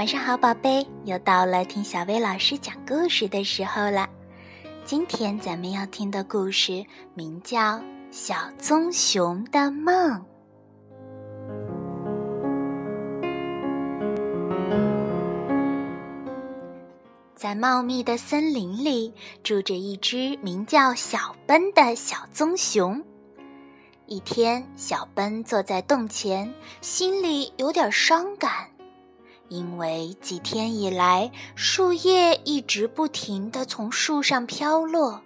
晚上好，宝贝，又到了听小薇老师讲故事的时候了。今天咱们要听的故事名叫《小棕熊的梦》。在茂密的森林里，住着一只名叫小奔的小棕熊。一天，小奔坐在洞前，心里有点伤感。因为几天以来，树叶一直不停地从树上飘落。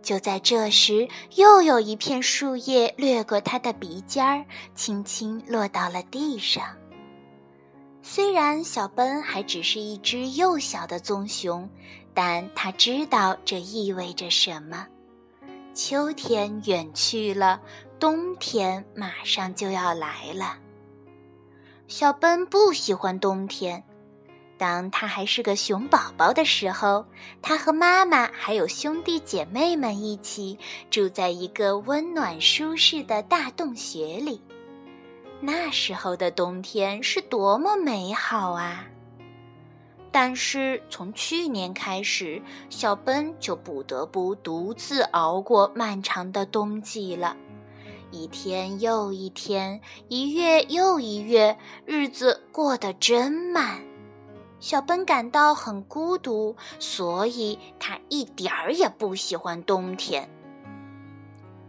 就在这时，又有一片树叶掠过他的鼻尖儿，轻轻落到了地上。虽然小奔还只是一只幼小的棕熊，但他知道这意味着什么。秋天远去了，冬天马上就要来了。小奔不喜欢冬天。当他还是个熊宝宝的时候，他和妈妈还有兄弟姐妹们一起住在一个温暖舒适的大洞穴里。那时候的冬天是多么美好啊！但是从去年开始，小奔就不得不独自熬过漫长的冬季了。一天又一天，一月又一月，日子过得真慢。小奔感到很孤独，所以他一点儿也不喜欢冬天。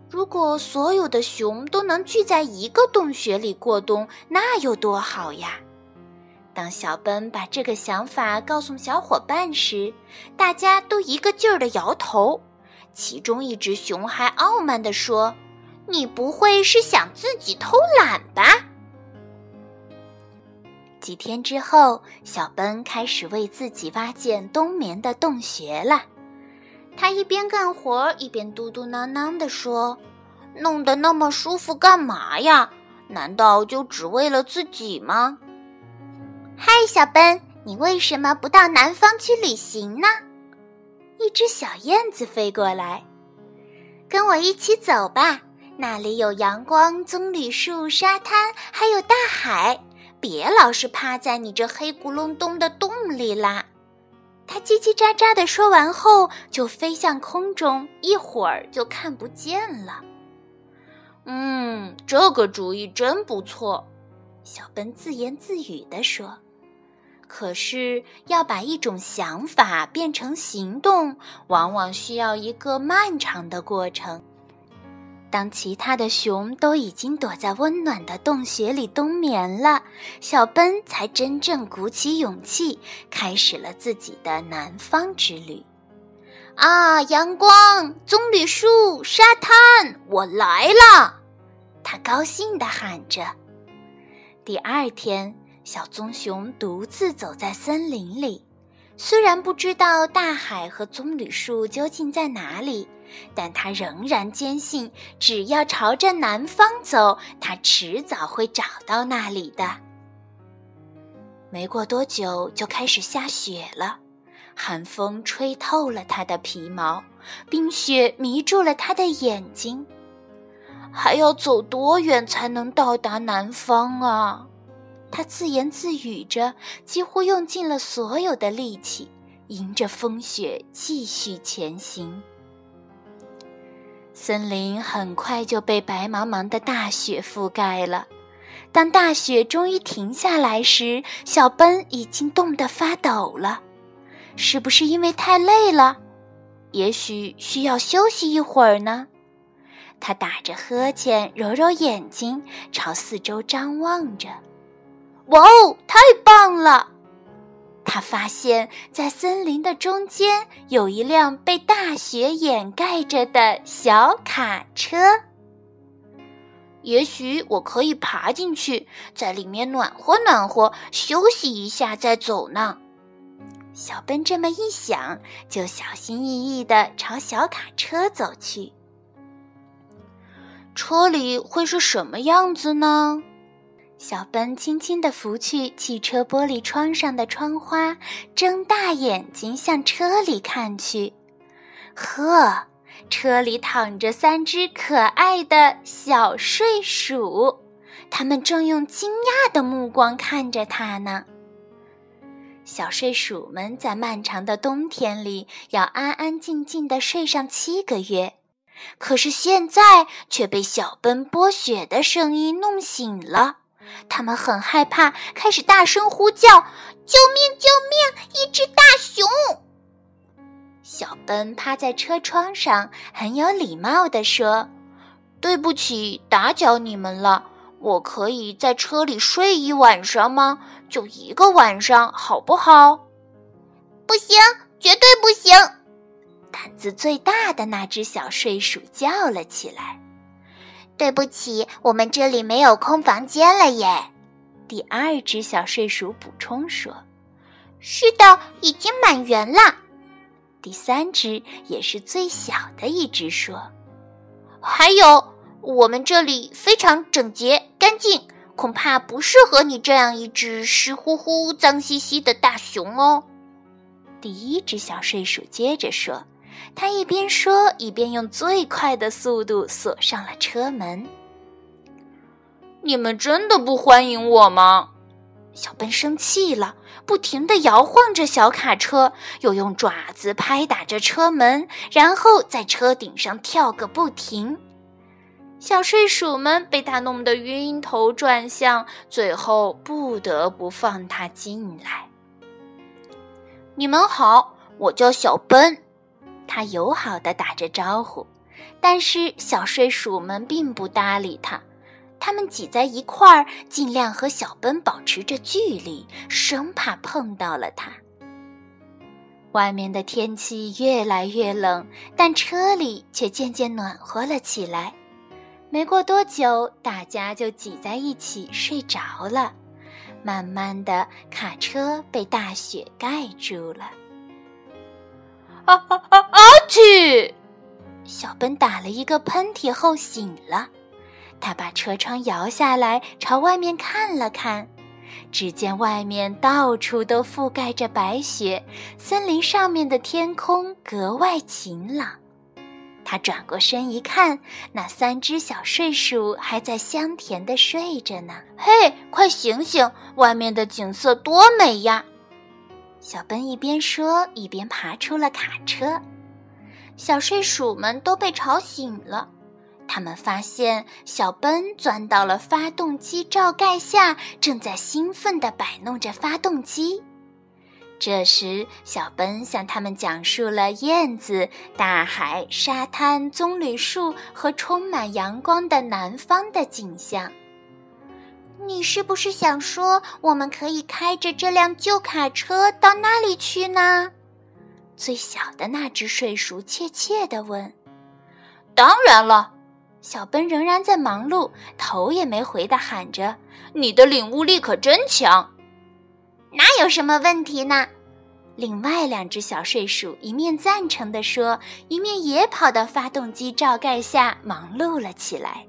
如果所有的熊都能聚在一个洞穴里过冬，那有多好呀！当小奔把这个想法告诉小伙伴时，大家都一个劲儿的摇头。其中一只熊还傲慢地说。你不会是想自己偷懒吧？几天之后，小奔开始为自己挖建冬眠的洞穴了。他一边干活一边嘟嘟囔囔地说：“弄得那么舒服干嘛呀？难道就只为了自己吗？”嗨，小奔，你为什么不到南方去旅行呢？一只小燕子飞过来，跟我一起走吧。那里有阳光、棕榈树、沙滩，还有大海。别老是趴在你这黑咕隆咚的洞里啦！他叽叽喳喳的说完后，就飞向空中，一会儿就看不见了。嗯，这个主意真不错，小奔自言自语地说。可是，要把一种想法变成行动，往往需要一个漫长的过程。当其他的熊都已经躲在温暖的洞穴里冬眠了，小奔才真正鼓起勇气，开始了自己的南方之旅。啊，阳光、棕榈树、沙滩，我来了！他高兴地喊着。第二天，小棕熊独自走在森林里，虽然不知道大海和棕榈树究竟在哪里。但他仍然坚信，只要朝着南方走，他迟早会找到那里的。没过多久，就开始下雪了，寒风吹透了他的皮毛，冰雪迷住了他的眼睛。还要走多远才能到达南方啊？他自言自语着，几乎用尽了所有的力气，迎着风雪继续前行。森林很快就被白茫茫的大雪覆盖了。当大雪终于停下来时，小奔已经冻得发抖了。是不是因为太累了？也许需要休息一会儿呢。他打着呵欠，揉揉眼睛，朝四周张望着。哇哦，太棒了！他发现，在森林的中间有一辆被大雪掩盖着的小卡车。也许我可以爬进去，在里面暖和暖和，休息一下再走呢。小奔这么一想，就小心翼翼地朝小卡车走去。车里会是什么样子呢？小奔轻轻地拂去汽车玻璃窗上的窗花，睁大眼睛向车里看去。呵，车里躺着三只可爱的小睡鼠，它们正用惊讶的目光看着他呢。小睡鼠们在漫长的冬天里要安安静静地睡上七个月，可是现在却被小奔剥雪的声音弄醒了。他们很害怕，开始大声呼叫：“救命！救命！一只大熊！”小奔趴在车窗上，很有礼貌地说：“对不起，打搅你们了。我可以在车里睡一晚上吗？就一个晚上，好不好？”“不行，绝对不行！”胆子最大的那只小睡鼠叫了起来。对不起，我们这里没有空房间了耶。第二只小睡鼠补充说：“是的，已经满员了。”第三只也是最小的一只说：“还有，我们这里非常整洁干净，恐怕不适合你这样一只湿乎乎、脏兮兮的大熊哦。”第一只小睡鼠接着说。他一边说，一边用最快的速度锁上了车门。你们真的不欢迎我吗？小笨生气了，不停地摇晃着小卡车，又用爪子拍打着车门，然后在车顶上跳个不停。小睡鼠们被他弄得晕头转向，最后不得不放他进来。你们好，我叫小奔。他友好的打着招呼，但是小睡鼠们并不搭理他，他们挤在一块儿，尽量和小奔保持着距离，生怕碰到了他。外面的天气越来越冷，但车里却渐渐暖和了起来。没过多久，大家就挤在一起睡着了。慢慢的，卡车被大雪盖住了。啊啊啊！啊去！小奔打了一个喷嚏后醒了，他把车窗摇下来，朝外面看了看，只见外面到处都覆盖着白雪，森林上面的天空格外晴朗。他转过身一看，那三只小睡鼠还在香甜的睡着呢。嘿，快醒醒！外面的景色多美呀！小奔一边说，一边爬出了卡车。小睡鼠们都被吵醒了，他们发现小奔钻到了发动机罩盖下，正在兴奋地摆弄着发动机。这时，小奔向他们讲述了燕子、大海、沙滩、棕榈树和充满阳光的南方的景象。你是不是想说，我们可以开着这辆旧卡车到那里去呢？最小的那只睡鼠怯怯地问。“当然了。”小奔仍然在忙碌，头也没回地喊着：“你的领悟力可真强！”“哪有什么问题呢？”另外两只小睡鼠一面赞成地说，一面也跑到发动机罩盖下忙碌了起来。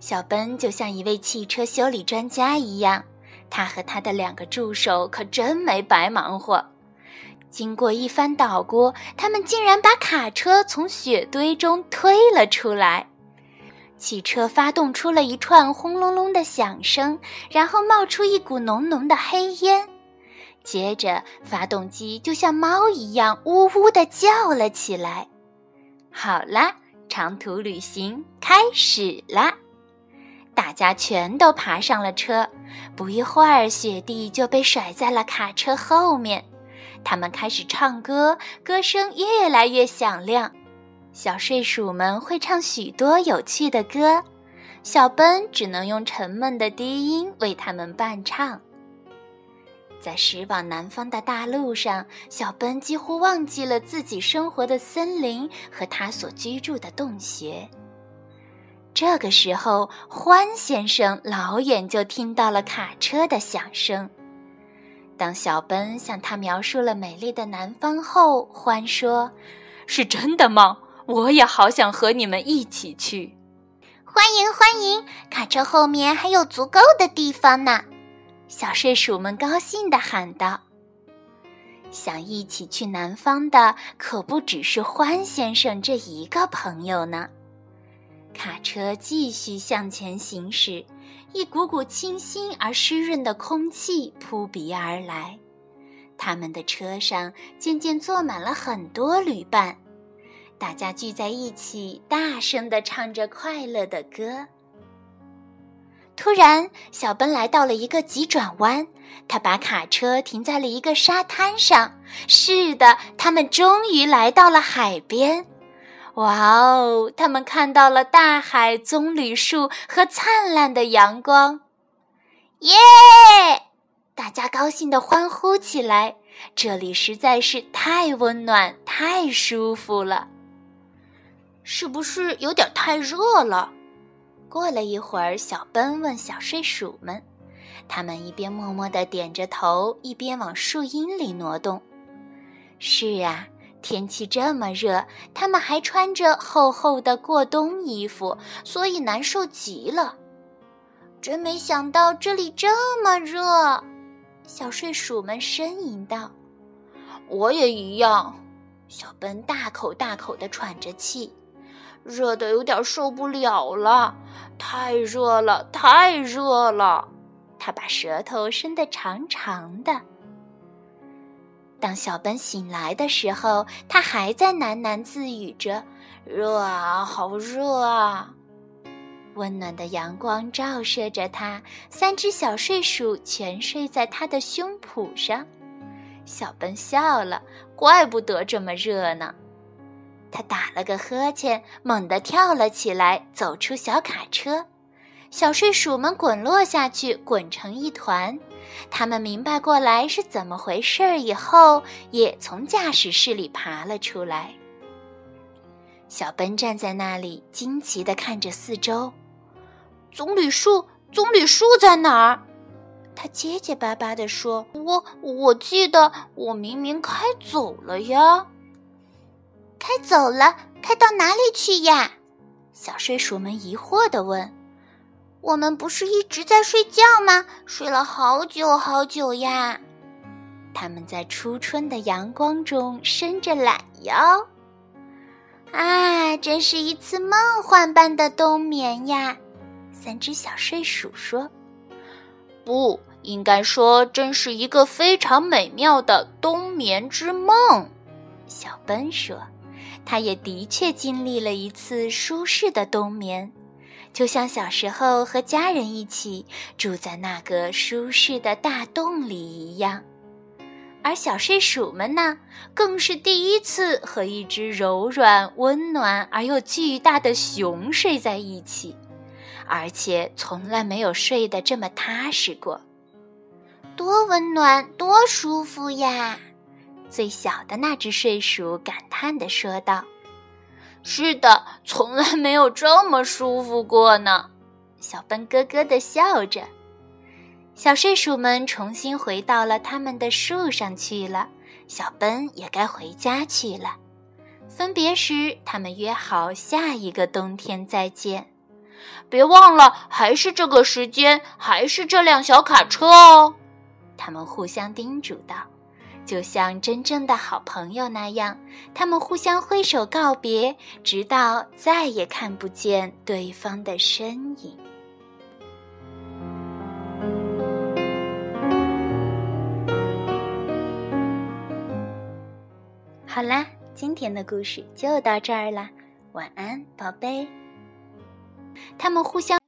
小奔就像一位汽车修理专家一样，他和他的两个助手可真没白忙活。经过一番捣鼓，他们竟然把卡车从雪堆中推了出来。汽车发动出了一串轰隆隆的响声，然后冒出一股浓浓的黑烟。接着，发动机就像猫一样呜呜地叫了起来。好啦，长途旅行开始啦！大家全都爬上了车，不一会儿，雪地就被甩在了卡车后面。他们开始唱歌，歌声越来越响亮。小睡鼠们会唱许多有趣的歌，小奔只能用沉闷的低音为他们伴唱。在驶往南方的大路上，小奔几乎忘记了自己生活的森林和他所居住的洞穴。这个时候，欢先生老远就听到了卡车的响声。当小奔向他描述了美丽的南方后，欢说：“是真的吗？我也好想和你们一起去。”欢迎欢迎，卡车后面还有足够的地方呢！小睡鼠们高兴地喊道：“想一起去南方的可不只是欢先生这一个朋友呢。”卡车继续向前行驶，一股股清新而湿润的空气扑鼻而来。他们的车上渐渐坐满了很多旅伴，大家聚在一起，大声地唱着快乐的歌。突然，小奔来到了一个急转弯，他把卡车停在了一个沙滩上。是的，他们终于来到了海边。哇哦！他们看到了大海、棕榈树和灿烂的阳光。耶！大家高兴地欢呼起来。这里实在是太温暖、太舒服了。是不是有点太热了？过了一会儿，小奔问小睡鼠们，他们一边默默地点着头，一边往树荫里挪动。是啊，天气这么热，他们还穿着厚厚的过冬衣服，所以难受极了。真没想到这里这么热，小睡鼠们呻吟道：“我也一样。”小奔大口大口地喘着气。热的有点受不了了，太热了，太热了！他把舌头伸得长长的。当小奔醒来的时候，他还在喃喃自语着：“热啊，好热啊！”温暖的阳光照射着他，三只小睡鼠全睡在他的胸脯上。小奔笑了，怪不得这么热呢。他打了个呵欠，猛地跳了起来，走出小卡车。小睡鼠们滚落下去，滚成一团。他们明白过来是怎么回事儿以后，也从驾驶室里爬了出来。小奔站在那里，惊奇地看着四周。棕榈树，棕榈树在哪儿？他结结巴巴地说：“我我记得，我明明开走了呀。”开走了，开到哪里去呀？小睡鼠们疑惑地问。“我们不是一直在睡觉吗？睡了好久好久呀。”他们在初春的阳光中伸着懒腰。啊，真是一次梦幻般的冬眠呀！三只小睡鼠说：“不应该说，真是一个非常美妙的冬眠之梦。”小奔说。他也的确经历了一次舒适的冬眠，就像小时候和家人一起住在那个舒适的大洞里一样。而小睡鼠们呢，更是第一次和一只柔软、温暖而又巨大的熊睡在一起，而且从来没有睡得这么踏实过。多温暖，多舒服呀！最小的那只睡鼠感叹地说道：“是的，从来没有这么舒服过呢。”小奔咯咯地笑着。小睡鼠们重新回到了他们的树上去了。小奔也该回家去了。分别时，他们约好下一个冬天再见。别忘了，还是这个时间，还是这辆小卡车哦。他们互相叮嘱道。就像真正的好朋友那样，他们互相挥手告别，直到再也看不见对方的身影。好啦，今天的故事就到这儿啦，晚安，宝贝。他们互相。